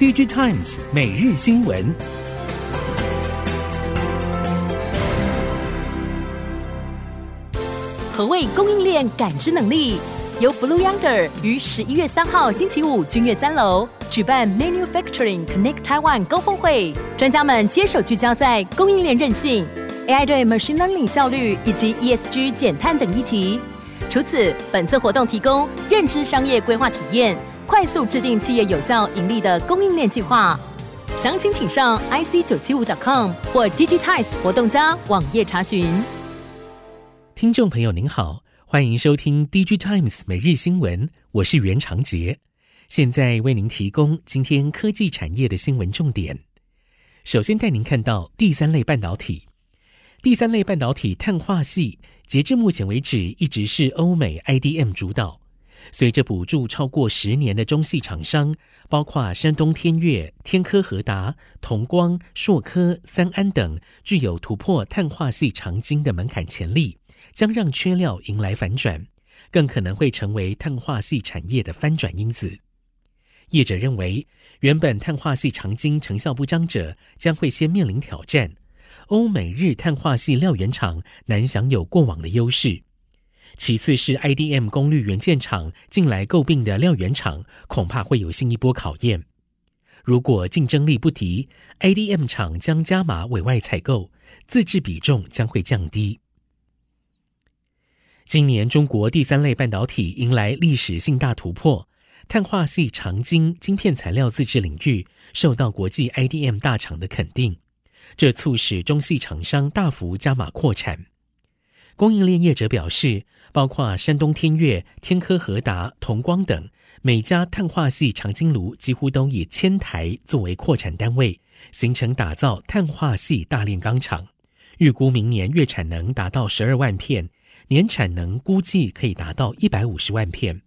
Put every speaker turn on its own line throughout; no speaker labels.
DG Times 每日新闻。
何谓供应链感知能力？由 Blue Yonder 于十一月三号星期五君悦三楼举办 Manufacturing Connect Taiwan 高峰会，专家们接手聚焦在供应链韧性、AI 对 Machine Learning 效率以及 ESG 减碳等议题。除此，本次活动提供认知商业规划体验，快速制定企业有效盈利的供应链计划。详情请上 ic 九七五 .com 或 Digitize 活动家网页查询。
听众朋友您好，欢迎收听 Digitimes 每日新闻，我是袁长杰，现在为您提供今天科技产业的新闻重点。首先带您看到第三类半导体。第三类半导体碳化系，截至目前为止一直是欧美 IDM 主导。随着补助超过十年的中系厂商，包括山东天悦、天科和达、同光、硕科、三安等，具有突破碳化系长晶的门槛潜力，将让缺料迎来反转，更可能会成为碳化系产业的翻转因子。业者认为，原本碳化系长晶成效不彰者，将会先面临挑战。欧美日碳化系料原厂难享有过往的优势，其次是 IDM 功率元件厂近来诟病的料原厂，恐怕会有新一波考验。如果竞争力不敌，IDM 厂将加码委外采购，自制比重将会降低。今年中国第三类半导体迎来历史性大突破，碳化系长晶晶片材料自制领域受到国际 IDM 大厂的肯定。这促使中系厂商大幅加码扩产。供应链业者表示，包括山东天悦、天科和达、同光等，每家碳化系长晶炉几乎都以千台作为扩产单位，形成打造碳化系大炼钢厂。预估明年月产能达到十二万片，年产能估计可以达到一百五十万片。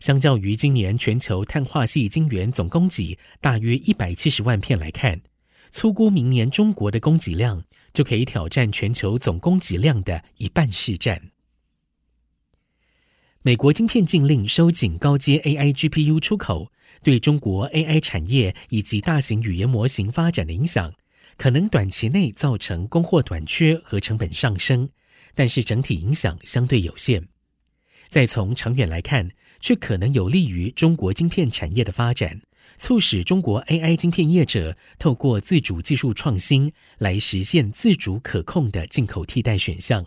相较于今年全球碳化系晶圆总供给大约一百七十万片来看，粗估明年中国的供给量就可以挑战全球总供给量的一半市占。美国晶片禁令收紧高阶 AI GPU 出口，对中国 AI 产业以及大型语言模型发展的影响，可能短期内造成供货短缺和成本上升，但是整体影响相对有限。再从长远来看，却可能有利于中国晶片产业的发展。促使中国 AI 晶片业者透过自主技术创新来实现自主可控的进口替代选项。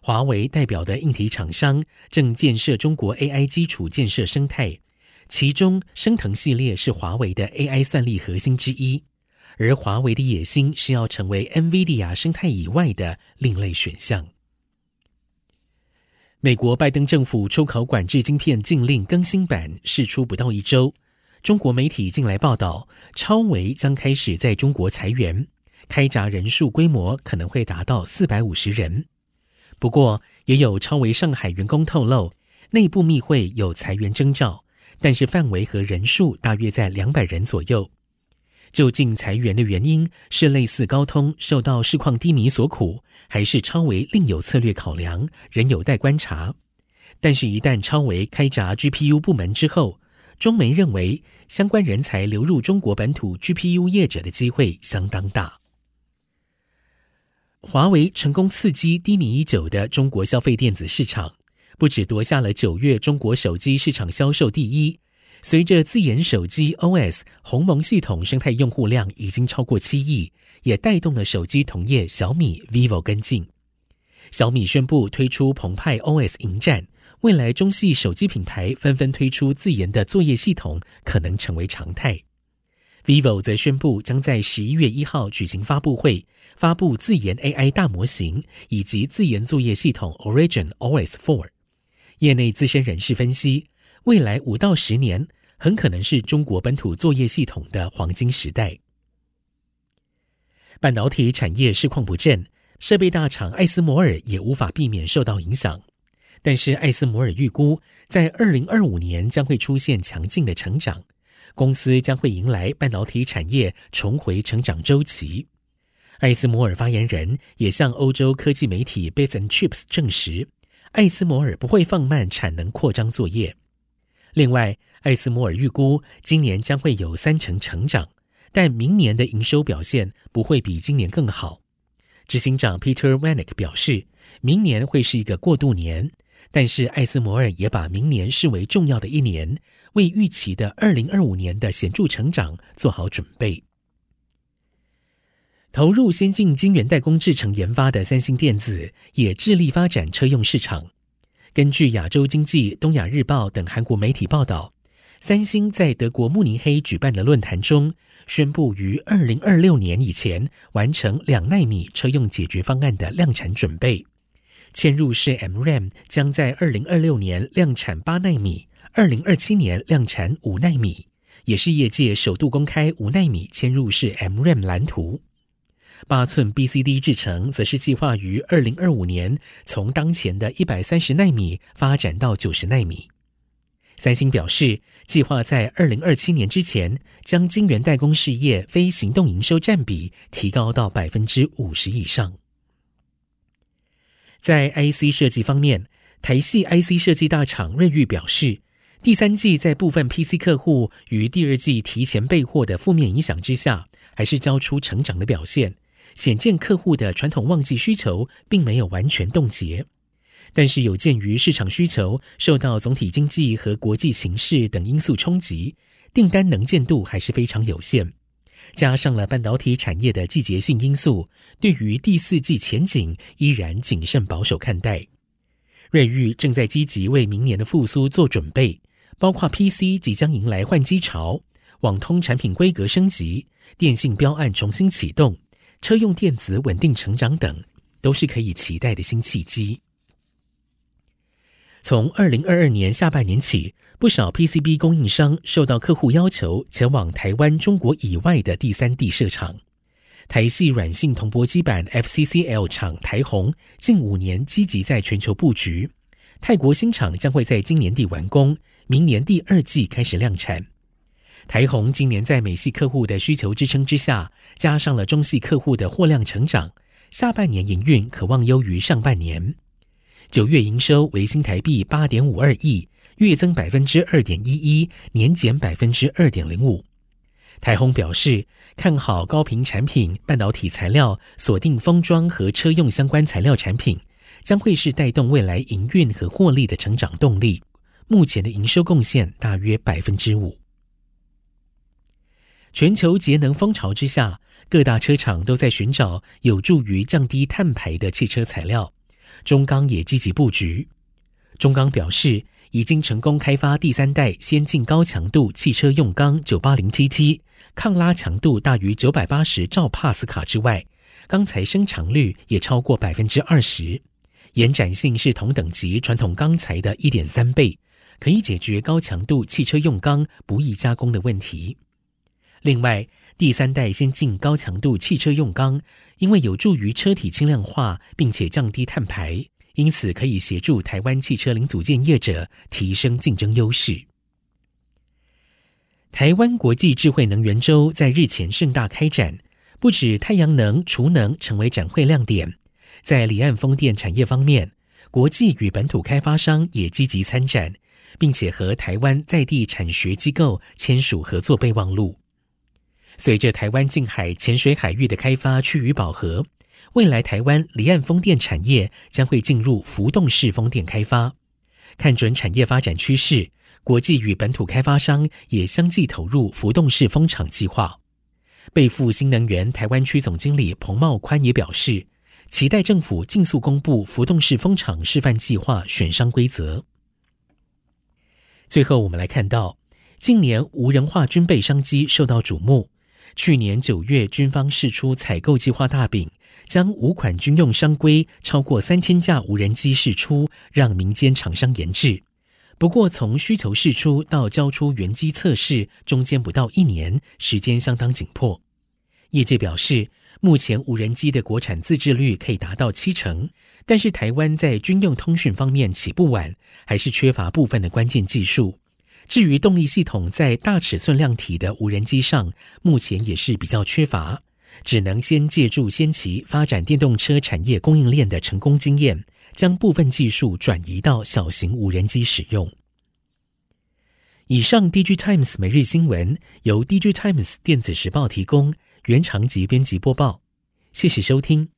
华为代表的硬体厂商正建设中国 AI 基础建设生态，其中升腾系列是华为的 AI 算力核心之一，而华为的野心是要成为 NVIDIA 生态以外的另类选项。美国拜登政府出口管制晶片禁令更新版释出不到一周。中国媒体近来报道，超维将开始在中国裁员，开闸人数规模可能会达到四百五十人。不过，也有超维上海员工透露，内部密会有裁员征兆，但是范围和人数大约在两百人左右。究竟裁员的原因是类似高通受到市况低迷所苦，还是超维另有策略考量，仍有待观察。但是，一旦超维开闸 GPU 部门之后，中媒认为，相关人才流入中国本土 GPU 业者的机会相当大。华为成功刺激低迷已久的中国消费电子市场，不止夺下了九月中国手机市场销售第一，随着自研手机 OS 鸿蒙系统生态用户量已经超过七亿，也带动了手机同业小米、vivo 跟进。小米宣布推出澎湃 OS 迎战。未来中系手机品牌纷纷推出自研的作业系统，可能成为常态。vivo 则宣布将在十一月一号举行发布会，发布自研 AI 大模型以及自研作业系统 Origin OS 4。业内资深人士分析，未来五到十年很可能是中国本土作业系统的黄金时代。半导体产业市况不振，设备大厂艾斯摩尔也无法避免受到影响。但是艾斯摩尔预估，在二零二五年将会出现强劲的成长，公司将会迎来半导体产业重回成长周期。艾斯摩尔发言人也向欧洲科技媒体 Bits and Chips 证实，艾斯摩尔不会放慢产能扩张作业。另外，艾斯摩尔预估今年将会有三成成长，但明年的营收表现不会比今年更好。执行长 Peter Wennink 表示，明年会是一个过渡年，但是艾斯摩尔也把明年视为重要的一年，为预期的2025年的显著成长做好准备。投入先进晶圆代工制程研发的三星电子也致力发展车用市场。根据亚洲经济、东亚日报等韩国媒体报道。三星在德国慕尼黑举办的论坛中，宣布于二零二六年以前完成两纳米车用解决方案的量产准备。嵌入式 MRAM 将在二零二六年量产八纳米，二零二七年量产五纳米，也是业界首度公开五纳米嵌入式 MRAM 蓝图。八寸 BCD 制程则是计划于二零二五年从当前的一百三十纳米发展到九十纳米。三星表示，计划在二零二七年之前，将晶圆代工事业非行动营收占比提高到百分之五十以上。在 IC 设计方面，台系 IC 设计大厂瑞昱表示，第三季在部分 PC 客户于第二季提前备货的负面影响之下，还是交出成长的表现，显见客户的传统旺季需求并没有完全冻结。但是有鉴于市场需求受到总体经济和国际形势等因素冲击，订单能见度还是非常有限。加上了半导体产业的季节性因素，对于第四季前景依然谨慎保守看待。瑞昱正在积极为明年的复苏做准备，包括 PC 即将迎来换机潮、网通产品规格升级、电信标案重新启动、车用电子稳定成长等，都是可以期待的新契机。从二零二二年下半年起，不少 PCB 供应商受到客户要求前往台湾、中国以外的第三地设厂。台系软性铜箔基板 FCCL 厂台宏近五年积极在全球布局，泰国新厂将会在今年底完工，明年第二季开始量产。台宏今年在美系客户的需求支撑之下，加上了中系客户的货量成长，下半年营运可望优于上半年。九月营收为新台币八点五二亿，月增百分之二点一一，年减百分之二点零五。台宏表示看好高频产品、半导体材料，锁定封装和车用相关材料产品，将会是带动未来营运和获利的成长动力。目前的营收贡献大约百分之五。全球节能风潮之下，各大车厂都在寻找有助于降低碳排的汽车材料。中钢也积极布局。中钢表示，已经成功开发第三代先进高强度汽车用钢 980TT，抗拉强度大于980兆帕斯卡之外，钢材伸长率也超过百分之二十，延展性是同等级传统钢材的一点三倍，可以解决高强度汽车用钢不易加工的问题。另外，第三代先进高强度汽车用钢，因为有助于车体轻量化，并且降低碳排，因此可以协助台湾汽车零组件业者提升竞争优势。台湾国际智慧能源周在日前盛大开展，不止太阳能、储能成为展会亮点，在离岸风电产业方面，国际与本土开发商也积极参展，并且和台湾在地产学机构签署合作备忘录。随着台湾近海浅水海域的开发趋于饱和，未来台湾离岸风电产业将会进入浮动式风电开发。看准产业发展趋势，国际与本土开发商也相继投入浮动式风场计划。备富新能源台湾区总经理彭茂宽也表示，期待政府尽速公布浮动式风场示范计划选商规则。最后，我们来看到近年无人化军备商机受到瞩目。去年九月，军方释出采购计划大饼，将五款军用商规超过三千架无人机释出，让民间厂商研制。不过，从需求释出到交出原机测试，中间不到一年，时间相当紧迫。业界表示，目前无人机的国产自制率可以达到七成，但是台湾在军用通讯方面起步晚，还是缺乏部分的关键技术。至于动力系统，在大尺寸量体的无人机上，目前也是比较缺乏，只能先借助先期发展电动车产业供应链的成功经验，将部分技术转移到小型无人机使用。以上 DG Times 每日新闻由 DG Times 电子时报提供，原长吉编辑播报。谢谢收听。